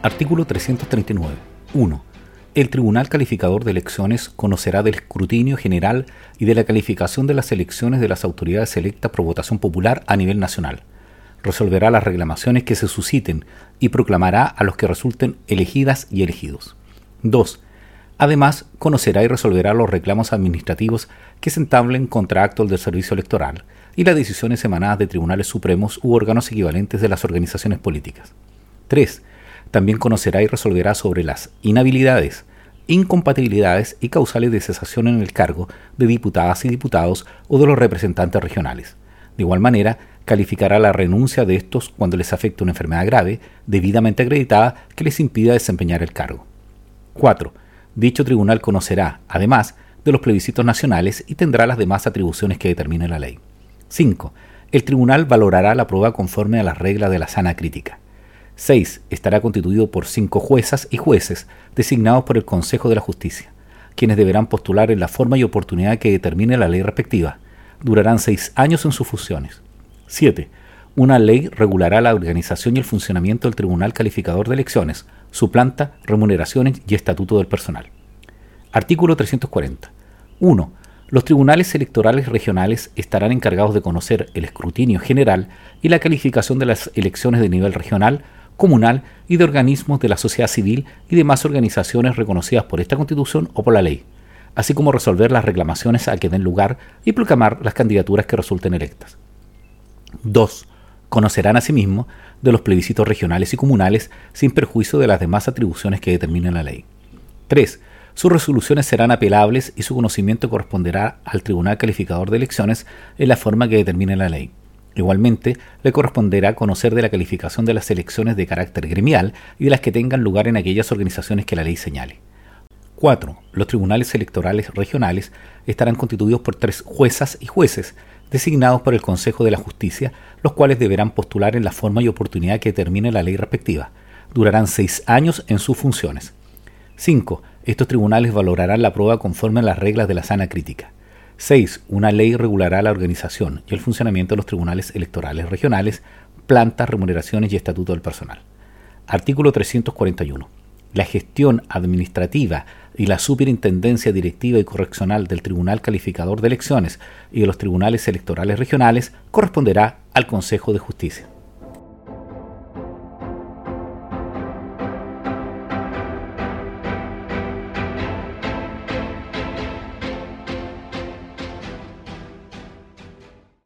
Artículo 339. 1. El Tribunal Calificador de Elecciones conocerá del escrutinio general y de la calificación de las elecciones de las autoridades electas por votación popular a nivel nacional. Resolverá las reclamaciones que se susciten y proclamará a los que resulten elegidas y elegidos. 2. Además, conocerá y resolverá los reclamos administrativos que se entablen contra actos del servicio electoral y las decisiones emanadas de tribunales supremos u órganos equivalentes de las organizaciones políticas. 3 también conocerá y resolverá sobre las inhabilidades, incompatibilidades y causales de cesación en el cargo de diputadas y diputados o de los representantes regionales. De igual manera, calificará la renuncia de estos cuando les afecte una enfermedad grave, debidamente acreditada, que les impida desempeñar el cargo. 4. Dicho tribunal conocerá, además, de los plebiscitos nacionales y tendrá las demás atribuciones que determine la ley. 5. El tribunal valorará la prueba conforme a las reglas de la sana crítica. 6. Estará constituido por cinco juezas y jueces designados por el Consejo de la Justicia, quienes deberán postular en la forma y oportunidad que determine la ley respectiva. Durarán seis años en sus funciones. 7. Una ley regulará la organización y el funcionamiento del Tribunal Calificador de Elecciones, su planta, remuneraciones y estatuto del personal. Artículo 340. 1. Los tribunales electorales regionales estarán encargados de conocer el escrutinio general y la calificación de las elecciones de nivel regional comunal y de organismos de la sociedad civil y demás organizaciones reconocidas por esta Constitución o por la ley, así como resolver las reclamaciones a que den lugar y proclamar las candidaturas que resulten electas. 2. Conocerán asimismo de los plebiscitos regionales y comunales sin perjuicio de las demás atribuciones que determine la ley. 3. Sus resoluciones serán apelables y su conocimiento corresponderá al Tribunal Calificador de Elecciones en la forma que determine la ley. Igualmente, le corresponderá conocer de la calificación de las elecciones de carácter gremial y de las que tengan lugar en aquellas organizaciones que la ley señale. 4. Los tribunales electorales regionales estarán constituidos por tres juezas y jueces, designados por el Consejo de la Justicia, los cuales deberán postular en la forma y oportunidad que determine la ley respectiva. Durarán seis años en sus funciones. 5. Estos tribunales valorarán la prueba conforme a las reglas de la sana crítica. 6. Una ley regulará la organización y el funcionamiento de los tribunales electorales regionales, plantas, remuneraciones y estatuto del personal. Artículo 341. La gestión administrativa y la superintendencia directiva y correccional del Tribunal Calificador de Elecciones y de los tribunales electorales regionales corresponderá al Consejo de Justicia.